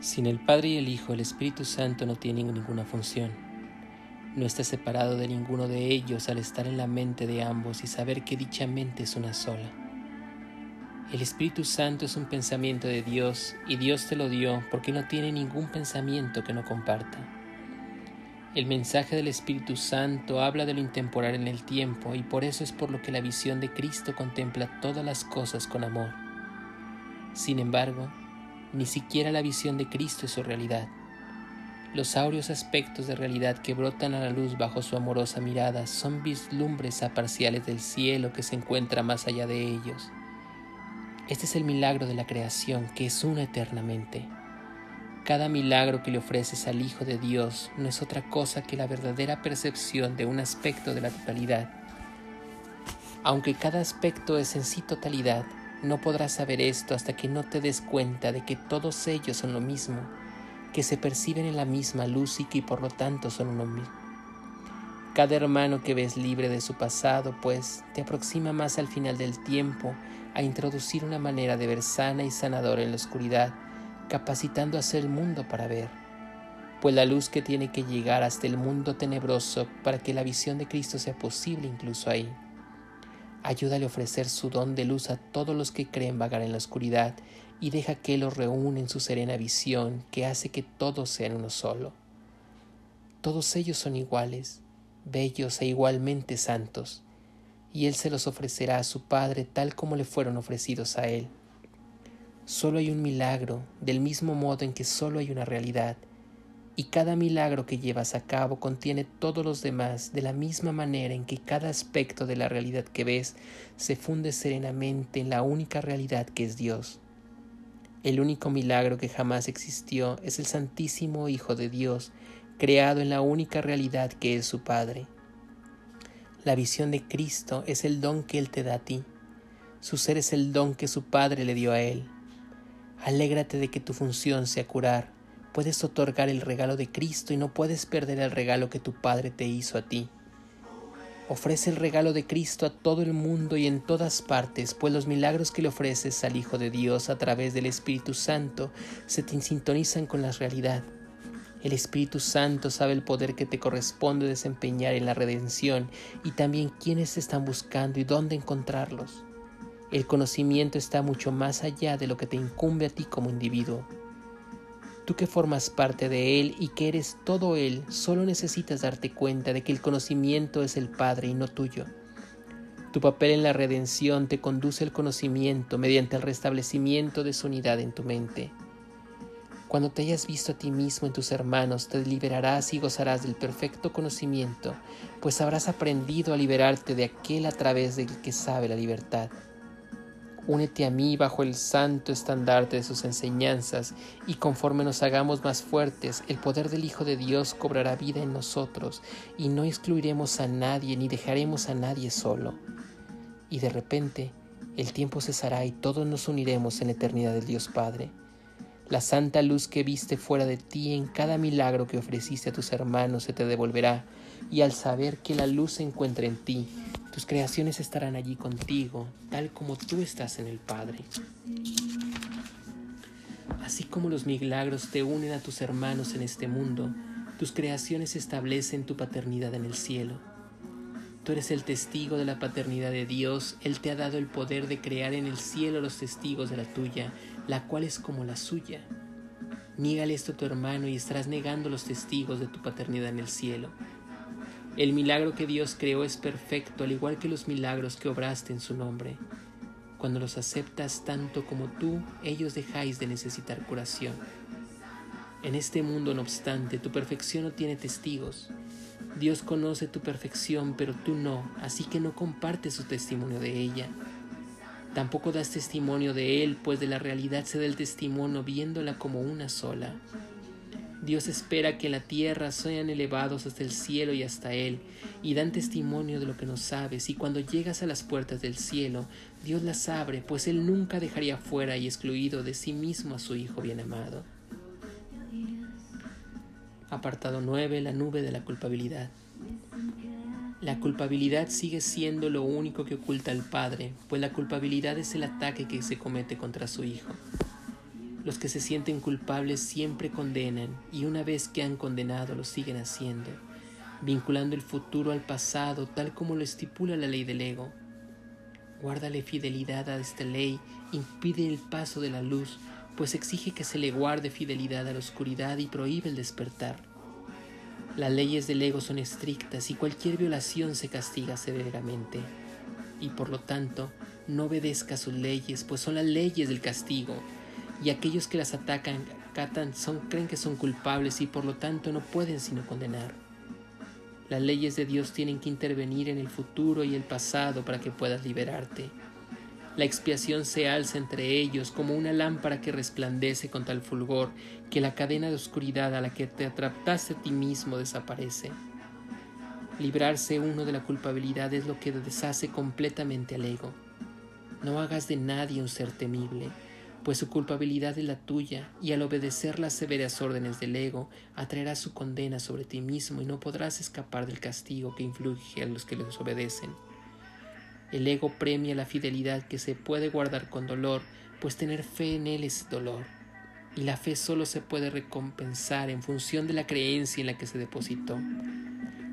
Sin el Padre y el Hijo, el Espíritu Santo no tiene ninguna función. No está separado de ninguno de ellos al estar en la mente de ambos y saber que dicha mente es una sola. El Espíritu Santo es un pensamiento de Dios y Dios te lo dio porque no tiene ningún pensamiento que no comparta. El mensaje del Espíritu Santo habla de lo intemporal en el tiempo y por eso es por lo que la visión de Cristo contempla todas las cosas con amor. Sin embargo, ni siquiera la visión de Cristo es su realidad. Los áureos aspectos de realidad que brotan a la luz bajo su amorosa mirada son vislumbres parciales del cielo que se encuentra más allá de ellos. Este es el milagro de la creación que es una eternamente. Cada milagro que le ofreces al Hijo de Dios no es otra cosa que la verdadera percepción de un aspecto de la totalidad. Aunque cada aspecto es en sí totalidad, no podrás saber esto hasta que no te des cuenta de que todos ellos son lo mismo, que se perciben en la misma luz y que por lo tanto son uno mismo. Cada hermano que ves libre de su pasado, pues, te aproxima más al final del tiempo a introducir una manera de ver sana y sanadora en la oscuridad, capacitando a hacer el mundo para ver. Pues la luz que tiene que llegar hasta el mundo tenebroso para que la visión de Cristo sea posible incluso ahí. Ayúdale a ofrecer su don de luz a todos los que creen vagar en la oscuridad y deja que los reúne en su serena visión que hace que todos sean uno solo. Todos ellos son iguales, bellos e igualmente santos, y Él se los ofrecerá a su Padre tal como le fueron ofrecidos a Él. Solo hay un milagro, del mismo modo en que solo hay una realidad, y cada milagro que llevas a cabo contiene todos los demás de la misma manera en que cada aspecto de la realidad que ves se funde serenamente en la única realidad que es Dios. El único milagro que jamás existió es el Santísimo Hijo de Dios, creado en la única realidad que es su Padre. La visión de Cristo es el don que Él te da a ti. Su ser es el don que su Padre le dio a Él. Alégrate de que tu función sea curar, Puedes otorgar el regalo de Cristo y no puedes perder el regalo que tu Padre te hizo a ti. Ofrece el regalo de Cristo a todo el mundo y en todas partes, pues los milagros que le ofreces al Hijo de Dios a través del Espíritu Santo se te sintonizan con la realidad. El Espíritu Santo sabe el poder que te corresponde desempeñar en la redención y también quiénes están buscando y dónde encontrarlos. El conocimiento está mucho más allá de lo que te incumbe a ti como individuo. Tú que formas parte de Él y que eres todo Él, solo necesitas darte cuenta de que el conocimiento es el Padre y no tuyo. Tu papel en la redención te conduce al conocimiento mediante el restablecimiento de su unidad en tu mente. Cuando te hayas visto a ti mismo en tus hermanos, te liberarás y gozarás del perfecto conocimiento, pues habrás aprendido a liberarte de aquel a través del que sabe la libertad. Únete a mí bajo el santo estandarte de sus enseñanzas, y conforme nos hagamos más fuertes, el poder del Hijo de Dios cobrará vida en nosotros, y no excluiremos a nadie ni dejaremos a nadie solo. Y de repente, el tiempo cesará y todos nos uniremos en la eternidad del Dios Padre. La santa luz que viste fuera de ti en cada milagro que ofreciste a tus hermanos se te devolverá, y al saber que la luz se encuentra en ti, tus creaciones estarán allí contigo, tal como tú estás en el Padre. Así como los milagros te unen a tus hermanos en este mundo, tus creaciones establecen tu paternidad en el cielo. Tú eres el testigo de la paternidad de Dios, Él te ha dado el poder de crear en el cielo los testigos de la tuya, la cual es como la suya. Niégale esto a tu hermano y estarás negando los testigos de tu paternidad en el cielo. El milagro que Dios creó es perfecto, al igual que los milagros que obraste en su nombre. Cuando los aceptas tanto como tú, ellos dejáis de necesitar curación. En este mundo, no obstante, tu perfección no tiene testigos. Dios conoce tu perfección, pero tú no, así que no compartes su testimonio de ella. Tampoco das testimonio de Él, pues de la realidad se da el testimonio viéndola como una sola. Dios espera que la tierra sean elevados hasta el cielo y hasta Él, y dan testimonio de lo que no sabes, y cuando llegas a las puertas del cielo, Dios las abre, pues Él nunca dejaría fuera y excluido de sí mismo a su Hijo bien amado. Apartado 9. La nube de la culpabilidad. La culpabilidad sigue siendo lo único que oculta al Padre, pues la culpabilidad es el ataque que se comete contra su Hijo. Los que se sienten culpables siempre condenan y una vez que han condenado lo siguen haciendo, vinculando el futuro al pasado tal como lo estipula la ley del ego. Guárdale fidelidad a esta ley, impide el paso de la luz, pues exige que se le guarde fidelidad a la oscuridad y prohíbe el despertar. Las leyes del ego son estrictas y cualquier violación se castiga severamente, y por lo tanto no obedezca sus leyes, pues son las leyes del castigo, y aquellos que las atacan catan, son, creen que son culpables y por lo tanto no pueden sino condenar. Las leyes de Dios tienen que intervenir en el futuro y el pasado para que puedas liberarte. La expiación se alza entre ellos como una lámpara que resplandece con tal fulgor que la cadena de oscuridad a la que te atrapaste a ti mismo desaparece. Librarse uno de la culpabilidad es lo que deshace completamente al ego. No hagas de nadie un ser temible pues su culpabilidad es la tuya, y al obedecer las severas órdenes del ego, atraerás su condena sobre ti mismo y no podrás escapar del castigo que influye a los que les obedecen. El ego premia la fidelidad que se puede guardar con dolor, pues tener fe en él es dolor, y la fe solo se puede recompensar en función de la creencia en la que se depositó.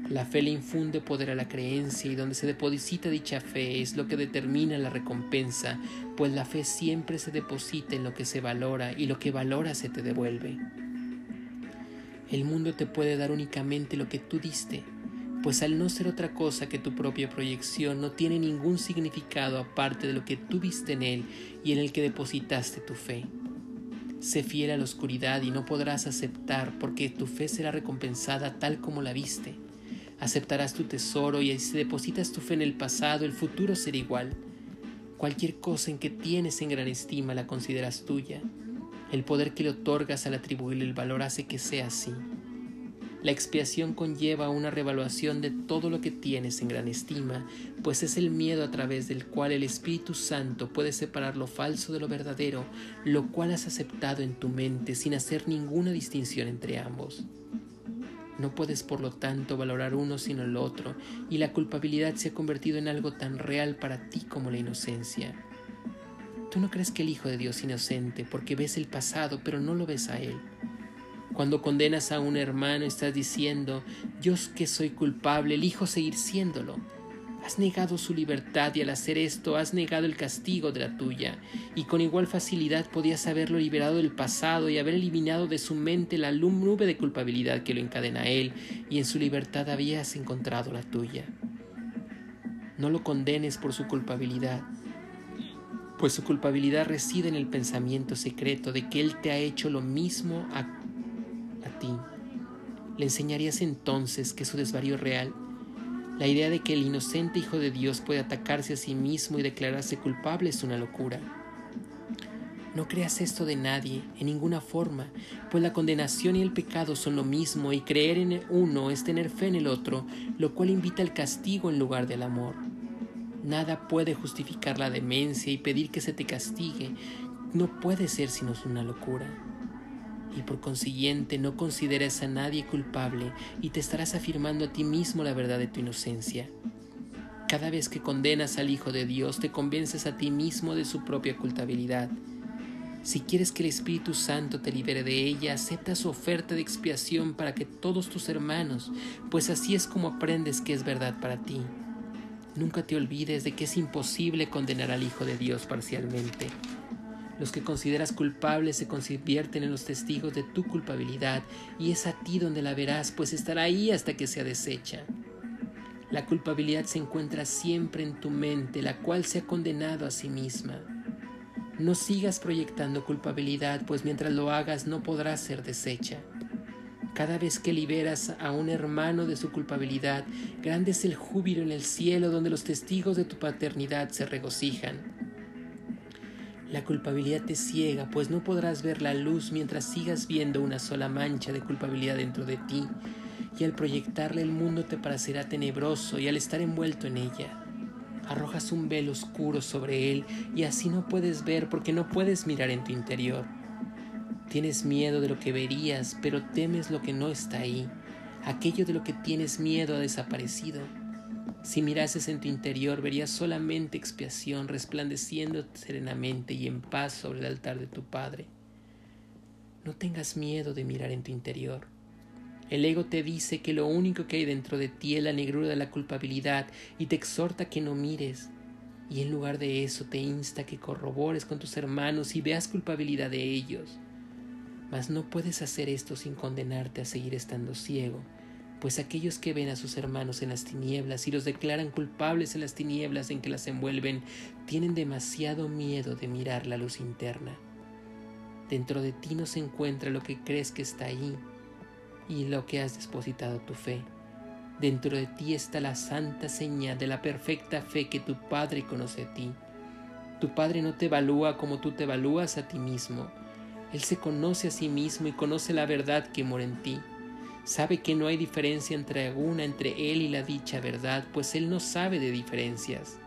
La fe le infunde poder a la creencia y donde se deposita dicha fe es lo que determina la recompensa, pues la fe siempre se deposita en lo que se valora y lo que valora se te devuelve. El mundo te puede dar únicamente lo que tú diste, pues al no ser otra cosa que tu propia proyección no tiene ningún significado aparte de lo que tú viste en él y en el que depositaste tu fe. Sé fiel a la oscuridad y no podrás aceptar porque tu fe será recompensada tal como la viste Aceptarás tu tesoro y si depositas tu fe en el pasado, el futuro será igual. Cualquier cosa en que tienes en gran estima la consideras tuya. El poder que le otorgas al atribuirle el valor hace que sea así. La expiación conlleva una revaluación de todo lo que tienes en gran estima, pues es el miedo a través del cual el Espíritu Santo puede separar lo falso de lo verdadero, lo cual has aceptado en tu mente sin hacer ninguna distinción entre ambos. No puedes por lo tanto valorar uno sino el otro, y la culpabilidad se ha convertido en algo tan real para ti como la inocencia. Tú no crees que el Hijo de Dios es inocente porque ves el pasado pero no lo ves a Él. Cuando condenas a un hermano estás diciendo, yo que soy culpable, elijo seguir siéndolo Has negado su libertad y al hacer esto has negado el castigo de la tuya, y con igual facilidad podías haberlo liberado del pasado y haber eliminado de su mente la nube de culpabilidad que lo encadena a él, y en su libertad habías encontrado la tuya. No lo condenes por su culpabilidad, pues su culpabilidad reside en el pensamiento secreto de que él te ha hecho lo mismo a, a ti. ¿Le enseñarías entonces que su desvarío es real? La idea de que el inocente Hijo de Dios puede atacarse a sí mismo y declararse culpable es una locura. No creas esto de nadie, en ninguna forma, pues la condenación y el pecado son lo mismo y creer en uno es tener fe en el otro, lo cual invita al castigo en lugar del amor. Nada puede justificar la demencia y pedir que se te castigue, no puede ser sino una locura y por consiguiente no consideres a nadie culpable y te estarás afirmando a ti mismo la verdad de tu inocencia. Cada vez que condenas al Hijo de Dios te convences a ti mismo de su propia culpabilidad. Si quieres que el Espíritu Santo te libere de ella, acepta su oferta de expiación para que todos tus hermanos, pues así es como aprendes que es verdad para ti. Nunca te olvides de que es imposible condenar al Hijo de Dios parcialmente. Los que consideras culpables se convierten en los testigos de tu culpabilidad y es a ti donde la verás, pues estará ahí hasta que sea deshecha. La culpabilidad se encuentra siempre en tu mente, la cual se ha condenado a sí misma. No sigas proyectando culpabilidad, pues mientras lo hagas no podrás ser deshecha. Cada vez que liberas a un hermano de su culpabilidad, grande es el júbilo en el cielo donde los testigos de tu paternidad se regocijan. La culpabilidad te ciega, pues no podrás ver la luz mientras sigas viendo una sola mancha de culpabilidad dentro de ti, y al proyectarle el mundo te parecerá tenebroso y al estar envuelto en ella. Arrojas un velo oscuro sobre él y así no puedes ver porque no puedes mirar en tu interior. Tienes miedo de lo que verías, pero temes lo que no está ahí. Aquello de lo que tienes miedo ha desaparecido. Si mirases en tu interior, verías solamente expiación resplandeciendo serenamente y en paz sobre el altar de tu Padre. No tengas miedo de mirar en tu interior. El ego te dice que lo único que hay dentro de ti es la negrura de la culpabilidad y te exhorta que no mires. Y en lugar de eso te insta que corrobores con tus hermanos y veas culpabilidad de ellos. Mas no puedes hacer esto sin condenarte a seguir estando ciego, pues aquellos que ven a sus hermanos en las tinieblas y los declaran culpables en las tinieblas en que las envuelven, tienen demasiado miedo de mirar la luz interna. Dentro de ti no se encuentra lo que crees que está ahí y lo que has depositado tu fe. Dentro de ti está la santa señal de la perfecta fe que tu Padre conoce a ti. Tu Padre no te evalúa como tú te evalúas a ti mismo. Él se conoce a sí mismo y conoce la verdad que mora en ti. Sabe que no hay diferencia entre alguna entre Él y la dicha verdad, pues Él no sabe de diferencias.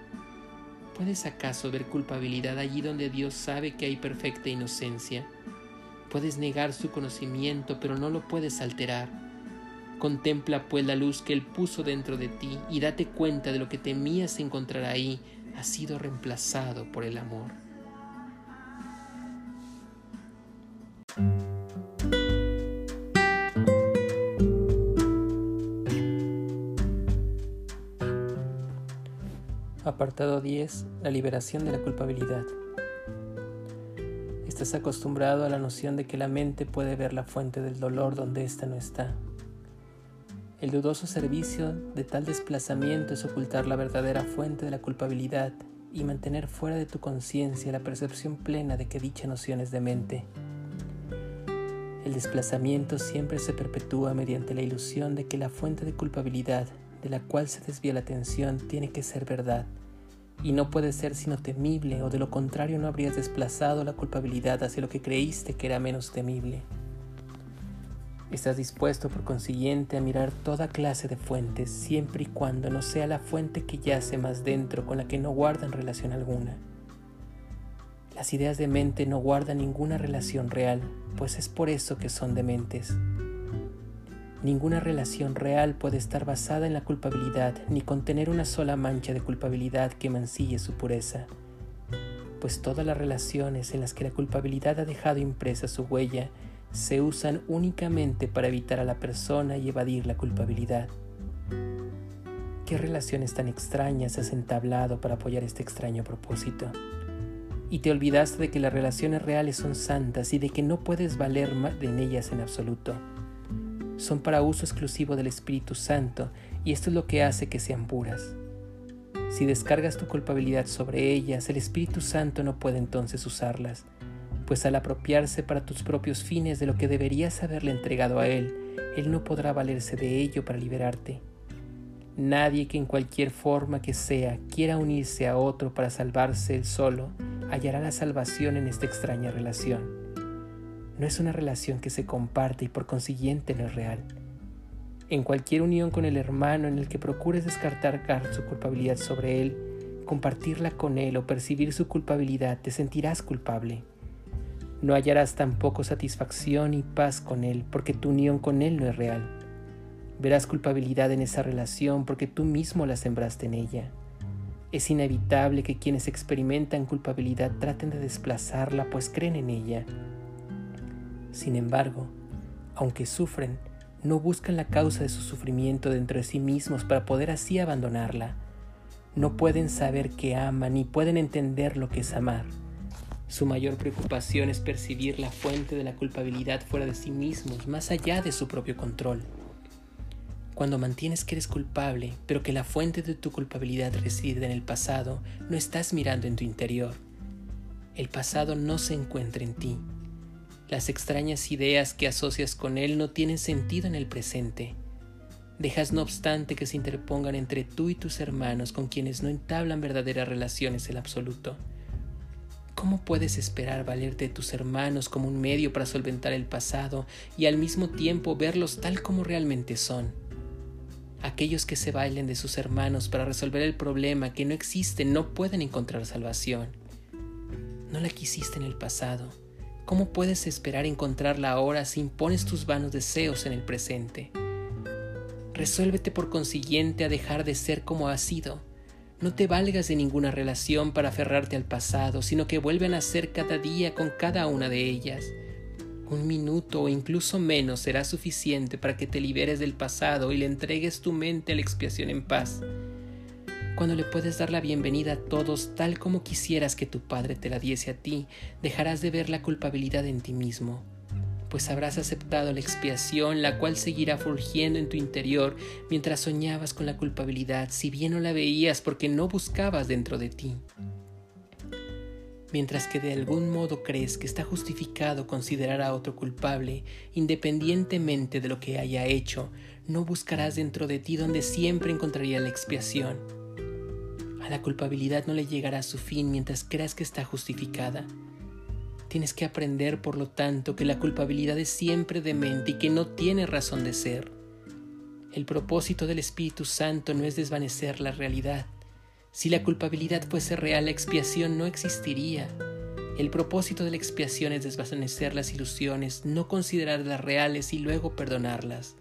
¿Puedes acaso ver culpabilidad allí donde Dios sabe que hay perfecta inocencia? Puedes negar su conocimiento, pero no lo puedes alterar. Contempla pues la luz que Él puso dentro de ti y date cuenta de lo que temías encontrar ahí ha sido reemplazado por el amor. Apartado 10. La liberación de la culpabilidad. Estás acostumbrado a la noción de que la mente puede ver la fuente del dolor donde ésta no está. El dudoso servicio de tal desplazamiento es ocultar la verdadera fuente de la culpabilidad y mantener fuera de tu conciencia la percepción plena de que dicha noción es de mente. El desplazamiento siempre se perpetúa mediante la ilusión de que la fuente de culpabilidad de la cual se desvía la atención tiene que ser verdad y no puede ser sino temible, o de lo contrario no habrías desplazado la culpabilidad hacia lo que creíste que era menos temible. Estás dispuesto por consiguiente a mirar toda clase de fuentes, siempre y cuando no sea la fuente que yace más dentro con la que no guardan relación alguna. Las ideas de mente no guardan ninguna relación real, pues es por eso que son dementes. Ninguna relación real puede estar basada en la culpabilidad ni contener una sola mancha de culpabilidad que mancille su pureza, pues todas las relaciones en las que la culpabilidad ha dejado impresa su huella se usan únicamente para evitar a la persona y evadir la culpabilidad. ¿Qué relaciones tan extrañas has entablado para apoyar este extraño propósito? Y te olvidaste de que las relaciones reales son santas y de que no puedes valer en ellas en absoluto son para uso exclusivo del Espíritu Santo y esto es lo que hace que sean puras. Si descargas tu culpabilidad sobre ellas, el Espíritu Santo no puede entonces usarlas, pues al apropiarse para tus propios fines de lo que deberías haberle entregado a Él, Él no podrá valerse de ello para liberarte. Nadie que en cualquier forma que sea quiera unirse a otro para salvarse él solo, hallará la salvación en esta extraña relación no es una relación que se comparte y por consiguiente no es real. En cualquier unión con el hermano en el que procures descartar su culpabilidad sobre él, compartirla con él o percibir su culpabilidad, te sentirás culpable. No hallarás tampoco satisfacción y paz con él porque tu unión con él no es real. Verás culpabilidad en esa relación porque tú mismo la sembraste en ella. Es inevitable que quienes experimentan culpabilidad traten de desplazarla pues creen en ella sin embargo, aunque sufren, no buscan la causa de su sufrimiento dentro de sí mismos para poder así abandonarla. No pueden saber que aman ni pueden entender lo que es amar. Su mayor preocupación es percibir la fuente de la culpabilidad fuera de sí mismos, más allá de su propio control. Cuando mantienes que eres culpable, pero que la fuente de tu culpabilidad reside en el pasado, no estás mirando en tu interior. El pasado no se encuentra en ti, las extrañas ideas que asocias con él no tienen sentido en el presente. Dejas no obstante que se interpongan entre tú y tus hermanos con quienes no entablan verdaderas relaciones en absoluto. ¿Cómo puedes esperar valerte de tus hermanos como un medio para solventar el pasado y al mismo tiempo verlos tal como realmente son? Aquellos que se bailen de sus hermanos para resolver el problema que no existe no pueden encontrar salvación. No la quisiste en el pasado ¿Cómo puedes esperar encontrarla ahora si impones tus vanos deseos en el presente? Resuélvete por consiguiente a dejar de ser como has sido. No te valgas de ninguna relación para aferrarte al pasado, sino que vuelven a ser cada día con cada una de ellas. Un minuto o incluso menos será suficiente para que te liberes del pasado y le entregues tu mente a la expiación en paz. Cuando le puedes dar la bienvenida a todos tal como quisieras que tu Padre te la diese a ti, dejarás de ver la culpabilidad en ti mismo, pues habrás aceptado la expiación, la cual seguirá fulgiendo en tu interior mientras soñabas con la culpabilidad, si bien no la veías porque no buscabas dentro de ti mientras que de algún modo crees que está justificado considerar a otro culpable, independientemente de lo que haya hecho, no buscarás dentro de ti donde siempre encontraría la expiación. A la culpabilidad no le llegará su fin mientras creas que está justificada. Tienes que aprender, por lo tanto, que la culpabilidad es siempre demente y que no tiene razón de ser. El propósito del Espíritu Santo no es desvanecer la realidad, si la culpabilidad fuese real, la expiación no existiría. El propósito de la expiación es desvanecer las ilusiones, no considerarlas reales y luego perdonarlas.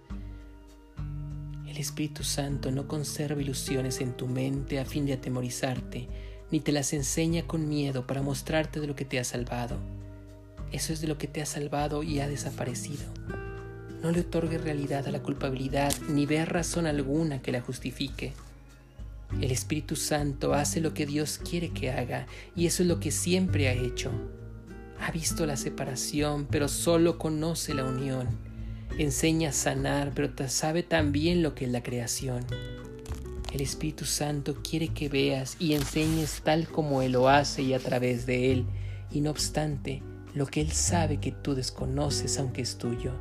Espíritu Santo no conserva ilusiones en tu mente a fin de atemorizarte, ni te las enseña con miedo para mostrarte de lo que te ha salvado. Eso es de lo que te ha salvado y ha desaparecido. No le otorgue realidad a la culpabilidad ni vea razón alguna que la justifique. El Espíritu Santo hace lo que Dios quiere que haga y eso es lo que siempre ha hecho. Ha visto la separación, pero solo conoce la unión. Enseña a sanar, pero sabe también lo que es la creación. El Espíritu Santo quiere que veas y enseñes tal como Él lo hace y a través de Él, y no obstante, lo que Él sabe que tú desconoces aunque es tuyo.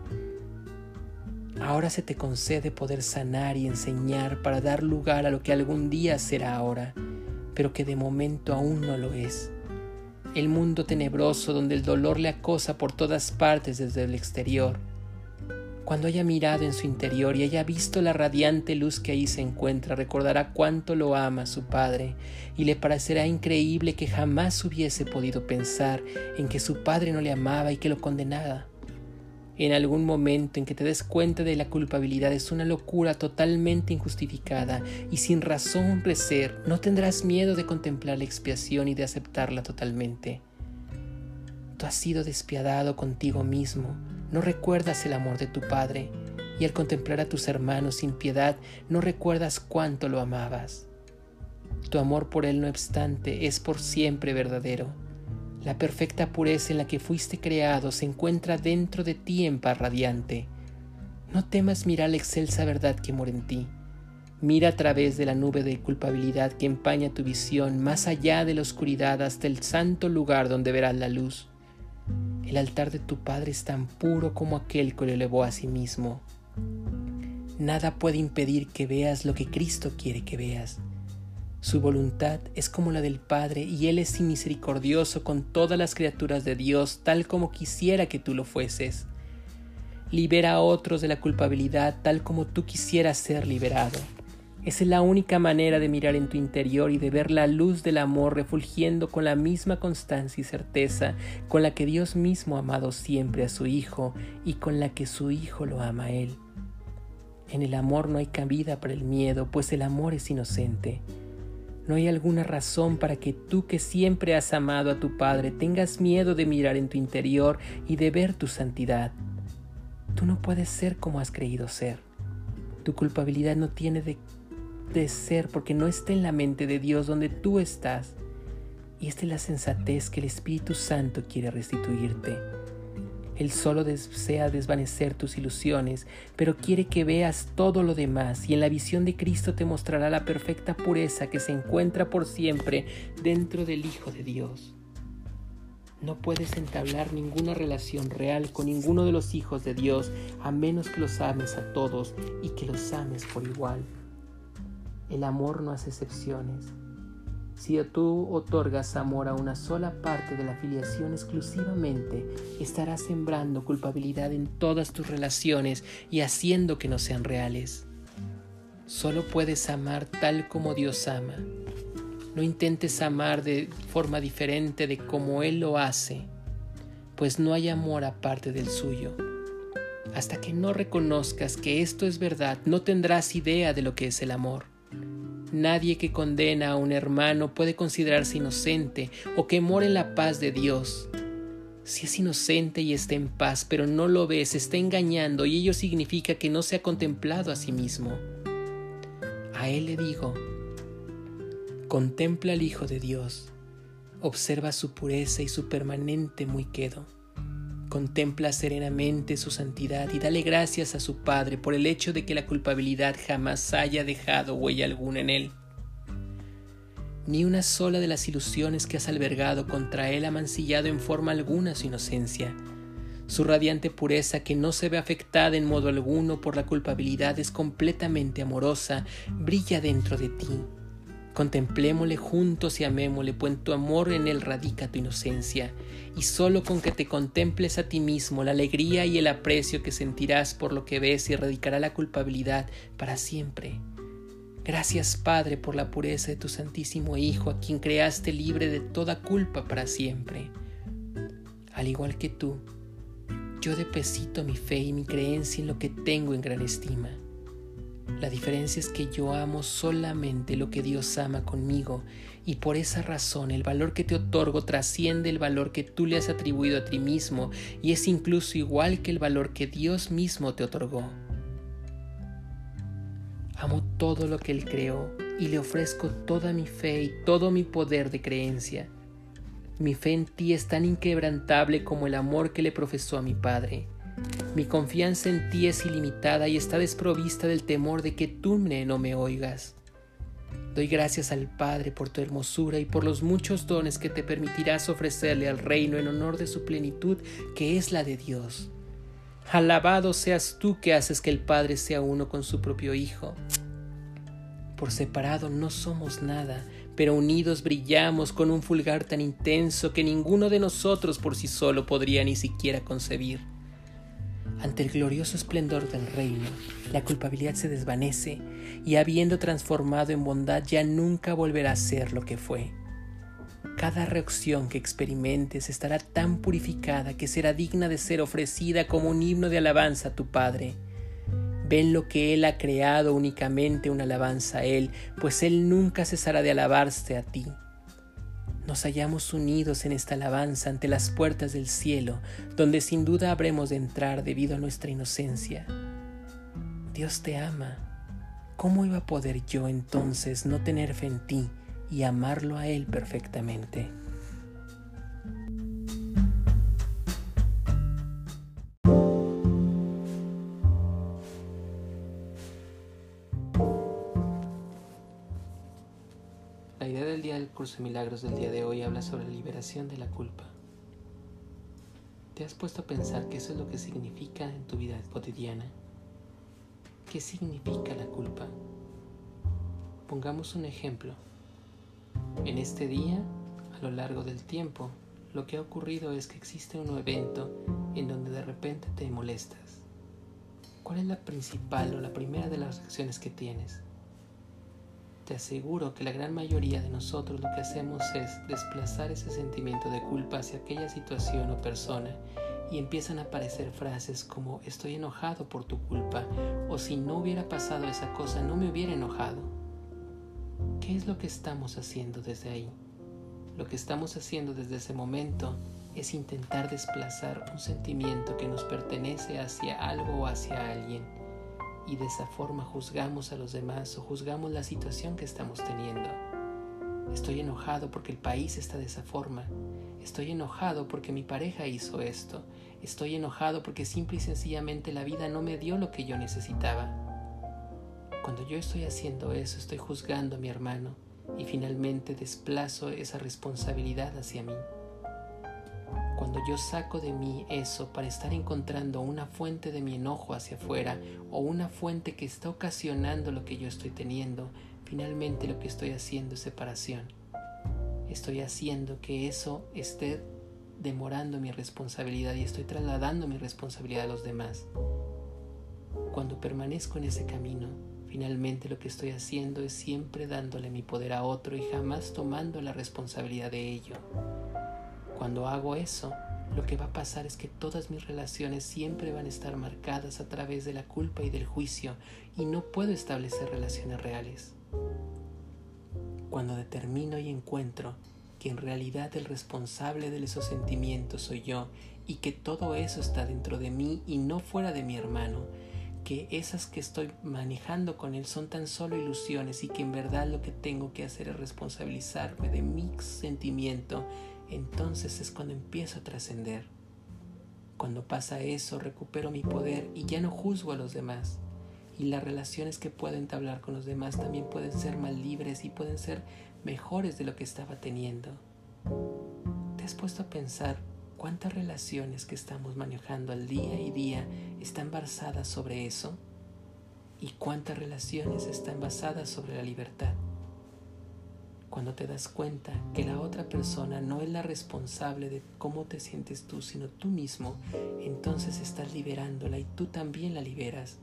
Ahora se te concede poder sanar y enseñar para dar lugar a lo que algún día será ahora, pero que de momento aún no lo es. El mundo tenebroso donde el dolor le acosa por todas partes desde el exterior. Cuando haya mirado en su interior y haya visto la radiante luz que ahí se encuentra, recordará cuánto lo ama su Padre y le parecerá increíble que jamás hubiese podido pensar en que su Padre no le amaba y que lo condenaba. En algún momento en que te des cuenta de la culpabilidad es una locura totalmente injustificada y sin razón de ser, no tendrás miedo de contemplar la expiación y de aceptarla totalmente. Tú has sido despiadado contigo mismo, no recuerdas el amor de tu Padre, y al contemplar a tus hermanos sin piedad, no recuerdas cuánto lo amabas. Tu amor por Él, no obstante, es por siempre verdadero la perfecta pureza en la que fuiste creado se encuentra dentro de ti en paz radiante. No temas mirar la excelsa verdad que mora en ti. Mira a través de la nube de culpabilidad que empaña tu visión, más allá de la oscuridad hasta el santo lugar donde verás la luz. El altar de tu Padre es tan puro como aquel que lo elevó a sí mismo. Nada puede impedir que veas lo que Cristo quiere que veas. Su voluntad es como la del Padre y Él es misericordioso con todas las criaturas de Dios tal como quisiera que tú lo fueses. Libera a otros de la culpabilidad tal como tú quisieras ser liberado. Esa es la única manera de mirar en tu interior y de ver la luz del amor refulgiendo con la misma constancia y certeza con la que Dios mismo ha amado siempre a su Hijo y con la que su Hijo lo ama a Él. En el amor no hay cabida para el miedo, pues el amor es inocente. No hay alguna razón para que tú que siempre has amado a tu Padre tengas miedo de mirar en tu interior y de ver tu santidad. Tú no puedes ser como has creído ser. Tu culpabilidad no tiene de, de ser porque no está en la mente de Dios donde tú estás. Y esta es la sensatez que el Espíritu Santo quiere restituirte. Él solo desea desvanecer tus ilusiones, pero quiere que veas todo lo demás y en la visión de Cristo te mostrará la perfecta pureza que se encuentra por siempre dentro del Hijo de Dios. No puedes entablar ninguna relación real con ninguno de los hijos de Dios a menos que los ames a todos y que los ames por igual. El amor no hace excepciones. Si tú otorgas amor a una sola parte de la filiación exclusivamente, estarás sembrando culpabilidad en todas tus relaciones y haciendo que no sean reales. Solo puedes amar tal como Dios ama. No intentes amar de forma diferente de como Él lo hace, pues no hay amor aparte del suyo. Hasta que no reconozcas que esto es verdad, no tendrás idea de lo que es el amor. Nadie que condena a un hermano puede considerarse inocente o que mora en la paz de Dios. Si es inocente y está en paz, pero no lo ves, está engañando y ello significa que no se ha contemplado a sí mismo. A él le digo, contempla al Hijo de Dios, observa su pureza y su permanente muy quedo. Contempla serenamente su santidad y dale gracias a su Padre por el hecho de que la culpabilidad jamás haya dejado huella alguna en él. Ni una sola de las ilusiones que has albergado contra él ha mancillado en forma alguna su inocencia. Su radiante pureza, que no se ve afectada en modo alguno por la culpabilidad, es completamente amorosa, brilla dentro de ti. Contemplémosle juntos y amémosle, pues en tu amor en él radica tu inocencia, y solo con que te contemples a ti mismo, la alegría y el aprecio que sentirás por lo que ves y erradicará la culpabilidad para siempre. Gracias Padre por la pureza de tu Santísimo Hijo, a quien creaste libre de toda culpa para siempre. Al igual que tú, yo deposito mi fe y mi creencia en lo que tengo en gran estima. La diferencia es que yo amo solamente lo que Dios ama conmigo y por esa razón el valor que te otorgo trasciende el valor que tú le has atribuido a ti mismo y es incluso igual que el valor que Dios mismo te otorgó. Amo todo lo que Él creó y le ofrezco toda mi fe y todo mi poder de creencia. Mi fe en ti es tan inquebrantable como el amor que le profesó a mi Padre. Mi confianza en ti es ilimitada y está desprovista del temor de que tú no me oigas. Doy gracias al Padre por tu hermosura y por los muchos dones que te permitirás ofrecerle al reino en honor de su plenitud que es la de Dios. Alabado seas tú que haces que el Padre sea uno con su propio Hijo. Por separado no somos nada, pero unidos brillamos con un fulgar tan intenso que ninguno de nosotros por sí solo podría ni siquiera concebir. Ante el glorioso esplendor del reino, la culpabilidad se desvanece y habiendo transformado en bondad ya nunca volverá a ser lo que fue. Cada reacción que experimentes estará tan purificada que será digna de ser ofrecida como un himno de alabanza a tu Padre. Ven lo que Él ha creado únicamente una alabanza a Él, pues Él nunca cesará de alabarse a ti. Nos hallamos unidos en esta alabanza ante las puertas del cielo, donde sin duda habremos de entrar debido a nuestra inocencia. Dios te ama. ¿Cómo iba a poder yo entonces no tener fe en ti? y amarlo a Él perfectamente. Milagros del día de hoy habla sobre la liberación de la culpa. ¿Te has puesto a pensar qué eso es lo que significa en tu vida cotidiana? ¿Qué significa la culpa? Pongamos un ejemplo. En este día, a lo largo del tiempo, lo que ha ocurrido es que existe un evento en donde de repente te molestas. ¿Cuál es la principal o la primera de las reacciones que tienes? Te aseguro que la gran mayoría de nosotros lo que hacemos es desplazar ese sentimiento de culpa hacia aquella situación o persona y empiezan a aparecer frases como estoy enojado por tu culpa o si no hubiera pasado esa cosa no me hubiera enojado. ¿Qué es lo que estamos haciendo desde ahí? Lo que estamos haciendo desde ese momento es intentar desplazar un sentimiento que nos pertenece hacia algo o hacia alguien y de esa forma juzgamos a los demás o juzgamos la situación que estamos teniendo. Estoy enojado porque el país está de esa forma. Estoy enojado porque mi pareja hizo esto. Estoy enojado porque simple y sencillamente la vida no me dio lo que yo necesitaba. Cuando yo estoy haciendo eso, estoy juzgando a mi hermano y finalmente desplazo esa responsabilidad hacia mí. Cuando yo saco de mí eso para estar encontrando una fuente de mi enojo hacia afuera o una fuente que está ocasionando lo que yo estoy teniendo, finalmente lo que estoy haciendo es separación. Estoy haciendo que eso esté demorando mi responsabilidad y estoy trasladando mi responsabilidad a los demás. Cuando permanezco en ese camino, Finalmente lo que estoy haciendo es siempre dándole mi poder a otro y jamás tomando la responsabilidad de ello. Cuando hago eso, lo que va a pasar es que todas mis relaciones siempre van a estar marcadas a través de la culpa y del juicio y no puedo establecer relaciones reales. Cuando determino y encuentro que en realidad el responsable de esos sentimientos soy yo y que todo eso está dentro de mí y no fuera de mi hermano, que esas que estoy manejando con él son tan solo ilusiones y que en verdad lo que tengo que hacer es responsabilizarme de mi sentimiento, entonces es cuando empiezo a trascender. Cuando pasa eso, recupero mi poder y ya no juzgo a los demás. Y las relaciones que puedo entablar con los demás también pueden ser más libres y pueden ser mejores de lo que estaba teniendo. ¿Te has puesto a pensar ¿Cuántas relaciones que estamos manejando al día y día están basadas sobre eso? ¿Y cuántas relaciones están basadas sobre la libertad? Cuando te das cuenta que la otra persona no es la responsable de cómo te sientes tú, sino tú mismo, entonces estás liberándola y tú también la liberas.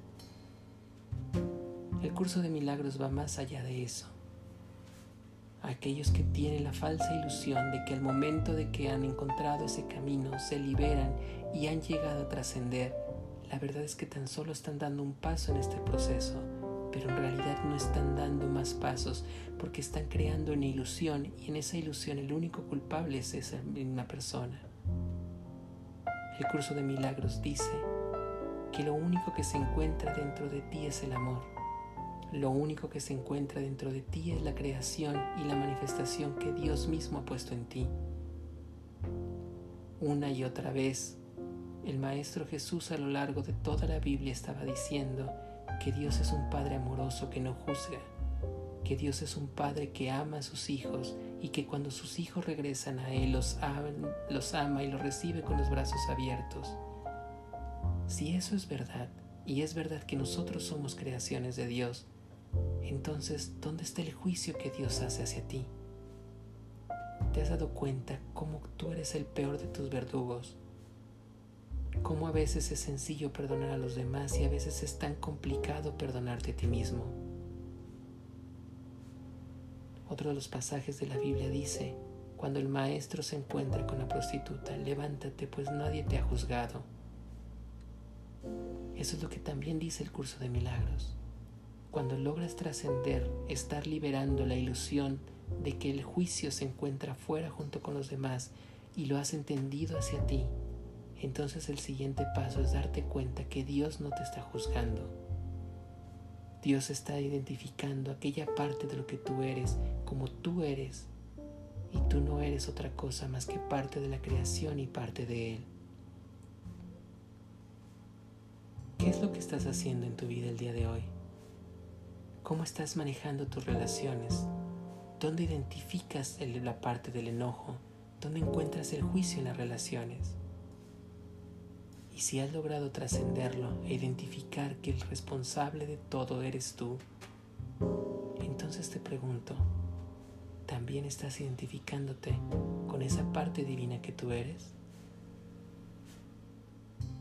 El curso de milagros va más allá de eso aquellos que tienen la falsa ilusión de que al momento de que han encontrado ese camino se liberan y han llegado a trascender, la verdad es que tan solo están dando un paso en este proceso, pero en realidad no están dando más pasos porque están creando una ilusión y en esa ilusión el único culpable es esa misma persona. El curso de milagros dice que lo único que se encuentra dentro de ti es el amor lo único que se encuentra dentro de ti es la creación y la manifestación que Dios mismo ha puesto en ti. Una y otra vez, el Maestro Jesús a lo largo de toda la Biblia estaba diciendo que Dios es un Padre amoroso que no juzga, que Dios es un Padre que ama a sus hijos y que cuando sus hijos regresan a Él los los ama y los recibe con los brazos abiertos. Si eso es verdad, y es verdad que nosotros somos creaciones de Dios, entonces, ¿dónde está el juicio que Dios hace hacia ti? ¿Te has dado cuenta cómo tú eres el peor de tus verdugos? Cómo a veces es sencillo perdonar a los demás y a veces es tan complicado perdonarte a ti mismo. Otro de los pasajes de la Biblia dice, cuando el maestro se encuentra con la prostituta, levántate pues nadie te ha juzgado. Eso es lo que también dice el curso de milagros. Cuando logras trascender, estar liberando la ilusión de que el juicio se encuentra fuera junto con los demás y lo has entendido hacia ti, entonces el siguiente paso es darte cuenta que Dios no te está juzgando. Dios está identificando aquella parte de lo que tú eres como tú eres y tú no eres otra cosa más que parte de la creación y parte de Él. ¿Qué es lo que estás haciendo en tu vida el día de hoy? ¿Cómo estás manejando tus relaciones? ¿Dónde identificas la parte del enojo? ¿Dónde encuentras el juicio en las relaciones? Y si has logrado trascenderlo e identificar que el responsable de todo eres tú, entonces te pregunto, ¿también estás identificándote con esa parte divina que tú eres?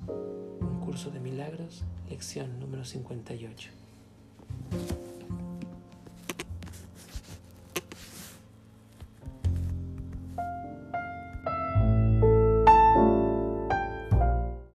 Un curso de milagros, lección número 58.